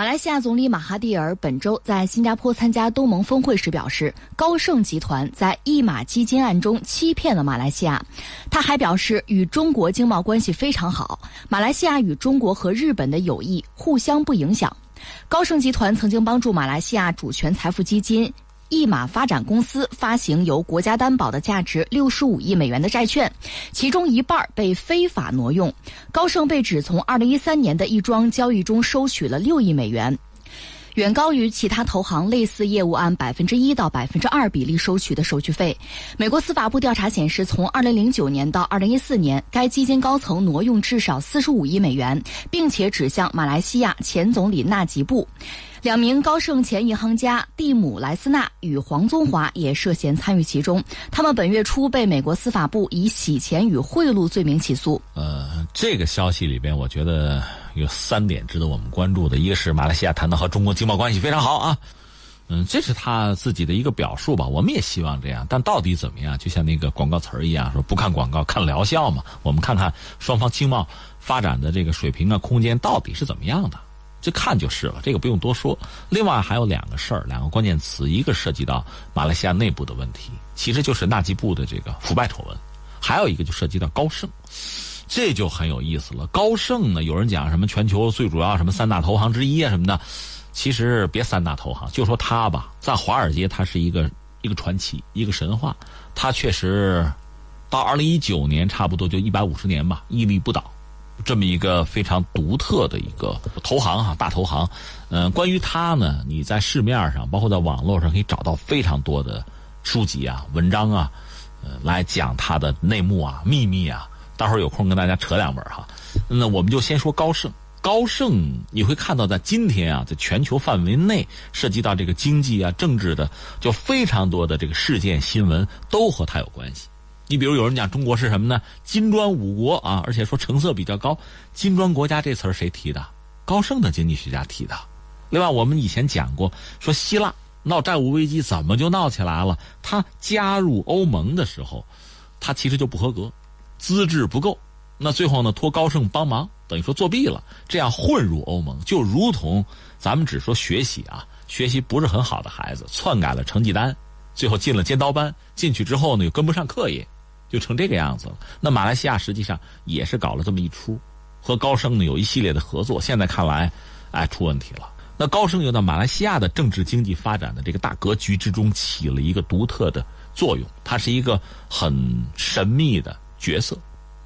马来西亚总理马哈蒂尔本周在新加坡参加东盟峰会时表示，高盛集团在一马基金案中欺骗了马来西亚。他还表示，与中国经贸关系非常好，马来西亚与中国和日本的友谊互相不影响。高盛集团曾经帮助马来西亚主权财富基金。一马发展公司发行由国家担保的价值六十五亿美元的债券，其中一半被非法挪用。高盛被指从二零一三年的一桩交易中收取了六亿美元，远高于其他投行类似业务按百分之一到百分之二比例收取的手续费。美国司法部调查显示，从二零零九年到二零一四年，该基金高层挪用至少四十五亿美元，并且指向马来西亚前总理纳吉布。两名高盛前银行家蒂姆·莱斯纳与黄宗华也涉嫌参与其中。他们本月初被美国司法部以洗钱与贿赂罪名起诉。呃，这个消息里边，我觉得有三点值得我们关注的。一个是马来西亚谈到和中国经贸关系非常好啊，嗯，这是他自己的一个表述吧。我们也希望这样，但到底怎么样？就像那个广告词儿一样，说不看广告看疗效嘛。我们看看双方经贸发展的这个水平啊，空间到底是怎么样的。这看就是了，这个不用多说。另外还有两个事儿，两个关键词，一个涉及到马来西亚内部的问题，其实就是纳吉布的这个腐败丑闻；还有一个就涉及到高盛，这就很有意思了。高盛呢，有人讲什么全球最主要什么三大投行之一啊什么的，其实别三大投行，就说它吧，在华尔街它是一个一个传奇，一个神话。它确实到二零一九年差不多就一百五十年吧，屹立不倒。这么一个非常独特的一个投行哈，大投行，嗯，关于它呢，你在市面上，包括在网络上，可以找到非常多的书籍啊、文章啊，呃，来讲它的内幕啊、秘密啊。待会儿有空跟大家扯两本哈。那我们就先说高盛，高盛你会看到在今天啊，在全球范围内涉及到这个经济啊、政治的，就非常多的这个事件新闻都和它有关系。你比如有人讲中国是什么呢？金砖五国啊，而且说成色比较高。金砖国家这词儿谁提的？高盛的经济学家提的。另外，我们以前讲过，说希腊闹债务危机怎么就闹起来了？他加入欧盟的时候，他其实就不合格，资质不够。那最后呢，托高盛帮忙，等于说作弊了，这样混入欧盟，就如同咱们只说学习啊，学习不是很好的孩子篡改了成绩单，最后进了尖刀班，进去之后呢又跟不上课业。就成这个样子了。那马来西亚实际上也是搞了这么一出，和高盛呢有一系列的合作。现在看来，哎，出问题了。那高盛又在马来西亚的政治经济发展的这个大格局之中起了一个独特的作用，它是一个很神秘的角色。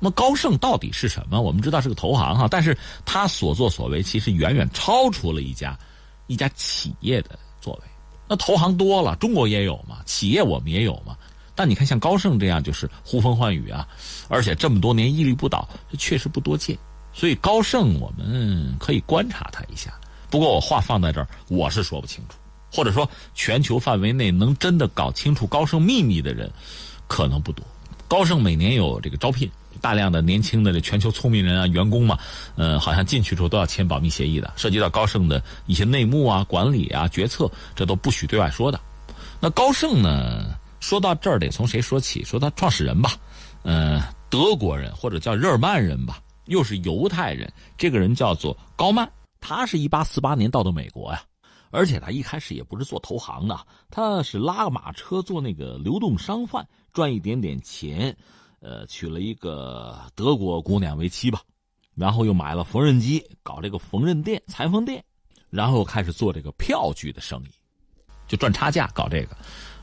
那么高盛到底是什么？我们知道是个投行哈，但是他所作所为其实远远超出了一家一家企业的作为。那投行多了，中国也有嘛，企业我们也有嘛。但你看，像高盛这样就是呼风唤雨啊，而且这么多年屹立不倒，确实不多见。所以高盛我们可以观察他一下。不过我话放在这儿，我是说不清楚，或者说全球范围内能真的搞清楚高盛秘密的人可能不多。高盛每年有这个招聘大量的年轻的这全球聪明人啊，员工嘛，呃，好像进去之后都要签保密协议的，涉及到高盛的一些内幕啊、管理啊、决策，这都不许对外说的。那高盛呢？说到这儿得从谁说起？说他创始人吧，呃，德国人或者叫日耳曼人吧，又是犹太人。这个人叫做高曼，他是一八四八年到的美国呀，而且他一开始也不是做投行的，他是拉个马车做那个流动商贩，赚一点点钱，呃，娶了一个德国姑娘为妻吧，然后又买了缝纫机，搞这个缝纫店、裁缝店，然后开始做这个票据的生意，就赚差价搞这个。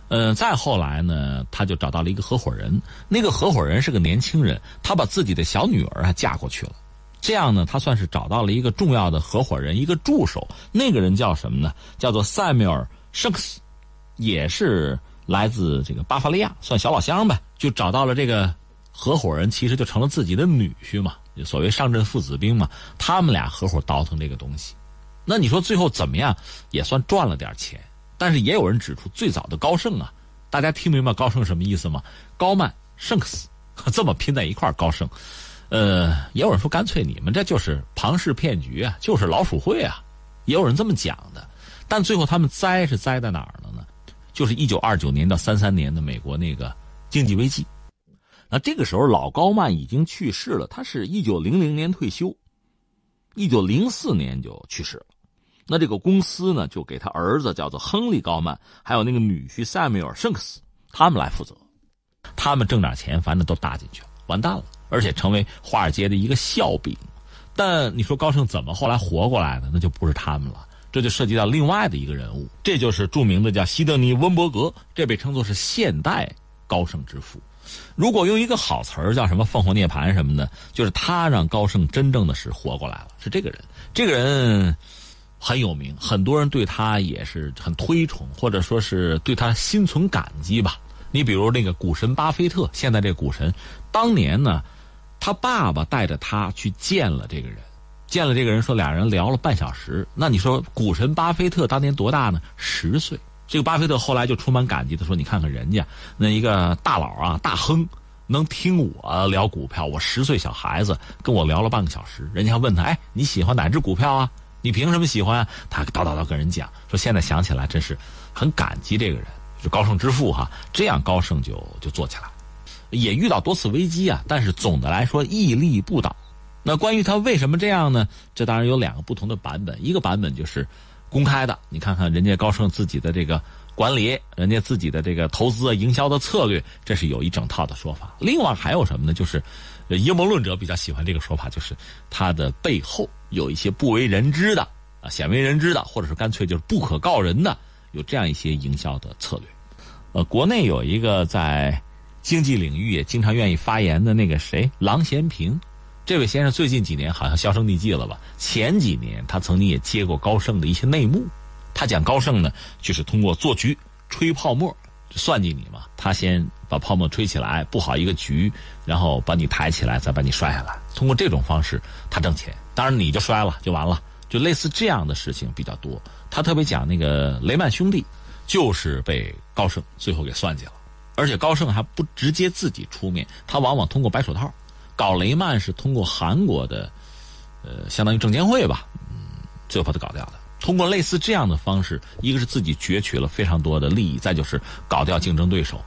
嗯，再后来呢，他就找到了一个合伙人。那个合伙人是个年轻人，他把自己的小女儿还嫁过去了。这样呢，他算是找到了一个重要的合伙人，一个助手。那个人叫什么呢？叫做塞缪尔·圣克斯，也是来自这个巴伐利亚，算小老乡呗。就找到了这个合伙人，其实就成了自己的女婿嘛，所谓上阵父子兵嘛。他们俩合伙倒腾这个东西，那你说最后怎么样？也算赚了点钱。但是也有人指出，最早的高盛啊，大家听明白高盛什么意思吗？高曼圣克斯这么拼在一块，高盛。呃，也有人说，干脆你们这就是庞氏骗局啊，就是老鼠会啊，也有人这么讲的。但最后他们栽是栽在哪儿了呢？就是一九二九年到三三年的美国那个经济危机。那这个时候老高曼已经去世了，他是一九零零年退休，一九零四年就去世了。那这个公司呢，就给他儿子叫做亨利·高曼，还有那个女婿塞缪尔·圣克斯，他们来负责。他们挣点钱，反正都搭进去了，完蛋了，而且成为华尔街的一个笑柄。但你说高盛怎么后来活过来的？那就不是他们了，这就涉及到另外的一个人物，这就是著名的叫西德尼·温伯格，这被称作是现代高盛之父。如果用一个好词儿叫什么“凤凰涅槃”什么的，就是他让高盛真正的是活过来了，是这个人。这个人很有名，很多人对他也是很推崇，或者说是对他心存感激吧。你比如那个股神巴菲特，现在这股神，当年呢，他爸爸带着他去见了这个人，见了这个人，说俩人聊了半小时。那你说股神巴菲特当年多大呢？十岁。这个巴菲特后来就充满感激的说：“你看看人家那一个大佬啊，大亨，能听我聊股票，我十岁小孩子跟我聊了半个小时。人家还问他：哎，你喜欢哪只股票啊？你凭什么喜欢？他叨叨叨跟人讲，说现在想起来真是很感激这个人。”是高盛之父哈，这样高盛就就做起来，也遇到多次危机啊，但是总的来说屹立不倒。那关于他为什么这样呢？这当然有两个不同的版本，一个版本就是公开的，你看看人家高盛自己的这个管理，人家自己的这个投资、营销的策略，这是有一整套的说法。另外还有什么呢？就是阴谋论者比较喜欢这个说法，就是他的背后有一些不为人知的啊、鲜为人知的，或者是干脆就是不可告人的。有这样一些营销的策略，呃，国内有一个在经济领域也经常愿意发言的那个谁，郎咸平，这位先生最近几年好像销声匿迹了吧？前几年他曾经也接过高盛的一些内幕，他讲高盛呢，就是通过做局、吹泡沫，算计你嘛。他先把泡沫吹起来，布好一个局，然后把你抬起来，再把你摔下来。通过这种方式，他挣钱。当然你就摔了，就完了。就类似这样的事情比较多。他特别讲那个雷曼兄弟，就是被高盛最后给算计了，而且高盛还不直接自己出面，他往往通过白手套搞雷曼，是通过韩国的，呃，相当于证监会吧，嗯，最后把他搞掉的。通过类似这样的方式，一个是自己攫取了非常多的利益，再就是搞掉竞争对手。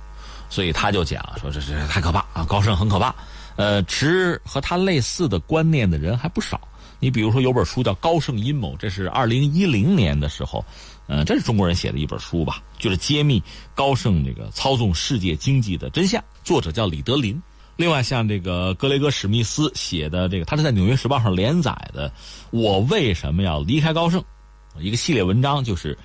所以他就讲说这这太可怕啊，高盛很可怕。呃，持和他类似的观念的人还不少。你比如说有本书叫《高盛阴谋》，这是二零一零年的时候，呃，这是中国人写的一本书吧，就是揭秘高盛这个操纵世界经济的真相。作者叫李德林。另外，像这个格雷戈史密斯写的这个，他是在《纽约时报》上连载的《我为什么要离开高盛》，一个系列文章，就是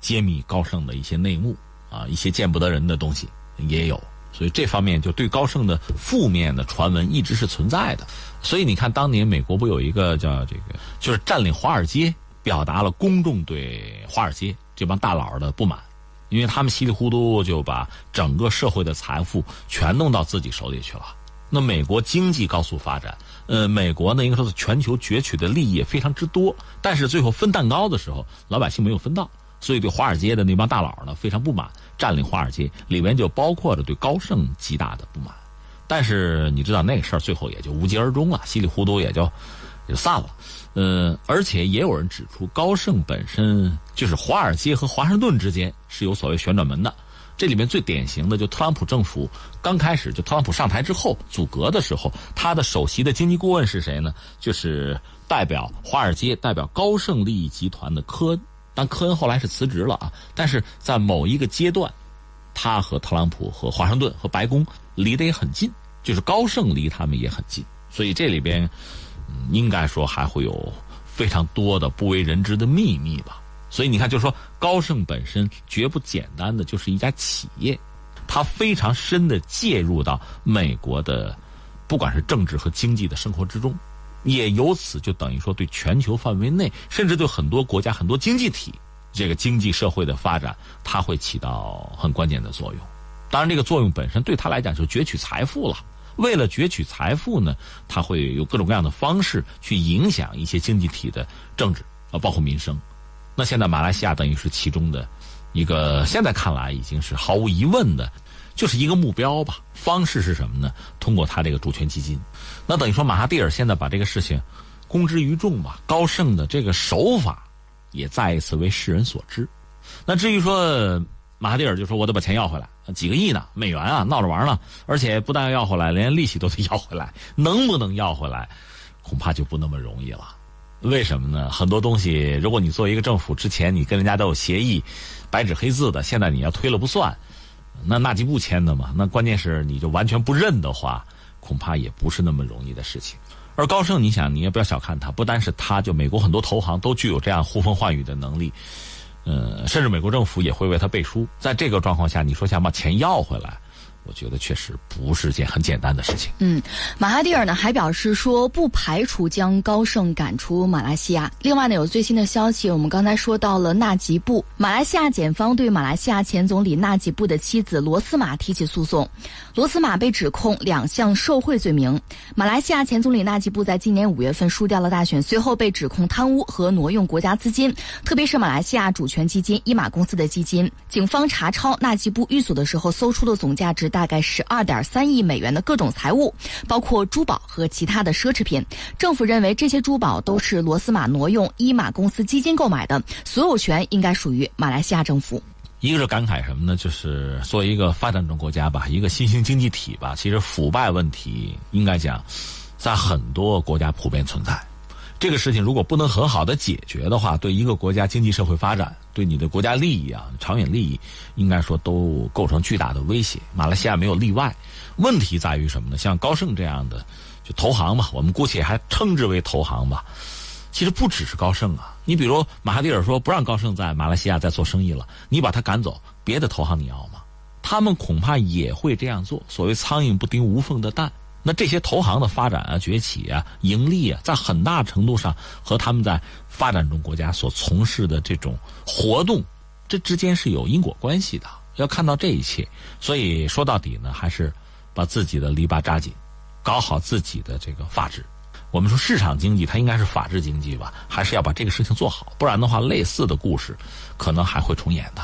揭秘高盛的一些内幕啊，一些见不得人的东西也有。所以这方面就对高盛的负面的传闻一直是存在的。所以你看，当年美国不有一个叫这个，就是占领华尔街，表达了公众对华尔街这帮大佬的不满，因为他们稀里糊涂就把整个社会的财富全弄到自己手里去了。那美国经济高速发展，呃，美国呢应该说是全球攫取的利益也非常之多，但是最后分蛋糕的时候，老百姓没有分到，所以对华尔街的那帮大佬呢非常不满。占领华尔街里面就包括着对高盛极大的不满。但是你知道那个事儿最后也就无疾而终了，稀里糊涂也就就散了。呃，而且也有人指出，高盛本身就是华尔街和华盛顿之间是有所谓旋转门的。这里面最典型的就特朗普政府刚开始就特朗普上台之后阻隔的时候，他的首席的经济顾问是谁呢？就是代表华尔街、代表高盛利益集团的科恩。但科恩后来是辞职了啊。但是在某一个阶段，他和特朗普和华盛顿和白宫离得也很近。就是高盛离他们也很近，所以这里边，应该说还会有非常多的不为人知的秘密吧。所以你看，就是说高盛本身绝不简单的就是一家企业，它非常深的介入到美国的，不管是政治和经济的生活之中，也由此就等于说对全球范围内，甚至对很多国家、很多经济体这个经济社会的发展，它会起到很关键的作用。当然，这个作用本身对他来讲就攫取财富了。为了攫取财富呢，他会有各种各样的方式去影响一些经济体的政治啊，包括民生。那现在马来西亚等于是其中的一个，现在看来已经是毫无疑问的，就是一个目标吧。方式是什么呢？通过他这个主权基金。那等于说马哈蒂尔现在把这个事情公之于众吧。高盛的这个手法也再一次为世人所知。那至于说。马哈蒂尔就说：“我得把钱要回来，几个亿呢，美元啊，闹着玩呢。而且不但要回来，连利息都得要回来。能不能要回来，恐怕就不那么容易了。为什么呢？很多东西，如果你作为一个政府，之前你跟人家都有协议，白纸黑字的，现在你要推了不算，那纳吉布签的嘛。那关键是你就完全不认的话，恐怕也不是那么容易的事情。而高盛，你想，你也不要小看他，不单是他，就美国很多投行都具有这样呼风唤雨的能力，呃，甚至美国政府也会为他背书。在这个状况下，你说想把钱要回来？我觉得确实不是件很简单的事情。嗯，马哈蒂尔呢还表示说，不排除将高盛赶出马来西亚。另外呢，有最新的消息，我们刚才说到了纳吉布，马来西亚检方对马来西亚前总理纳吉布的妻子罗斯玛提起诉讼。罗斯玛被指控两项受贿罪名。马来西亚前总理纳吉布在今年五月份输掉了大选，随后被指控贪污和挪用国家资金，特别是马来西亚主权基金伊马公司的基金。警方查抄纳吉布寓所的时候，搜出的总价值。大大概是二点三亿美元的各种财物，包括珠宝和其他的奢侈品。政府认为这些珠宝都是罗斯玛挪用伊马公司基金购买的，所有权应该属于马来西亚政府。一个是感慨什么呢？就是作为一个发展中国家吧，一个新兴经济体吧，其实腐败问题应该讲，在很多国家普遍存在。这个事情如果不能很好的解决的话，对一个国家经济社会发展，对你的国家利益啊、长远利益，应该说都构成巨大的威胁。马来西亚没有例外。问题在于什么呢？像高盛这样的，就投行嘛，我们姑且还称之为投行吧。其实不只是高盛啊，你比如马哈蒂尔说不让高盛在马来西亚再做生意了，你把他赶走，别的投行你要吗？他们恐怕也会这样做。所谓苍蝇不叮无缝的蛋。那这些投行的发展啊、崛起啊、盈利啊，在很大程度上和他们在发展中国家所从事的这种活动，这之间是有因果关系的。要看到这一切，所以说到底呢，还是把自己的篱笆扎紧，搞好自己的这个法治。我们说市场经济它应该是法治经济吧，还是要把这个事情做好，不然的话，类似的故事可能还会重演的。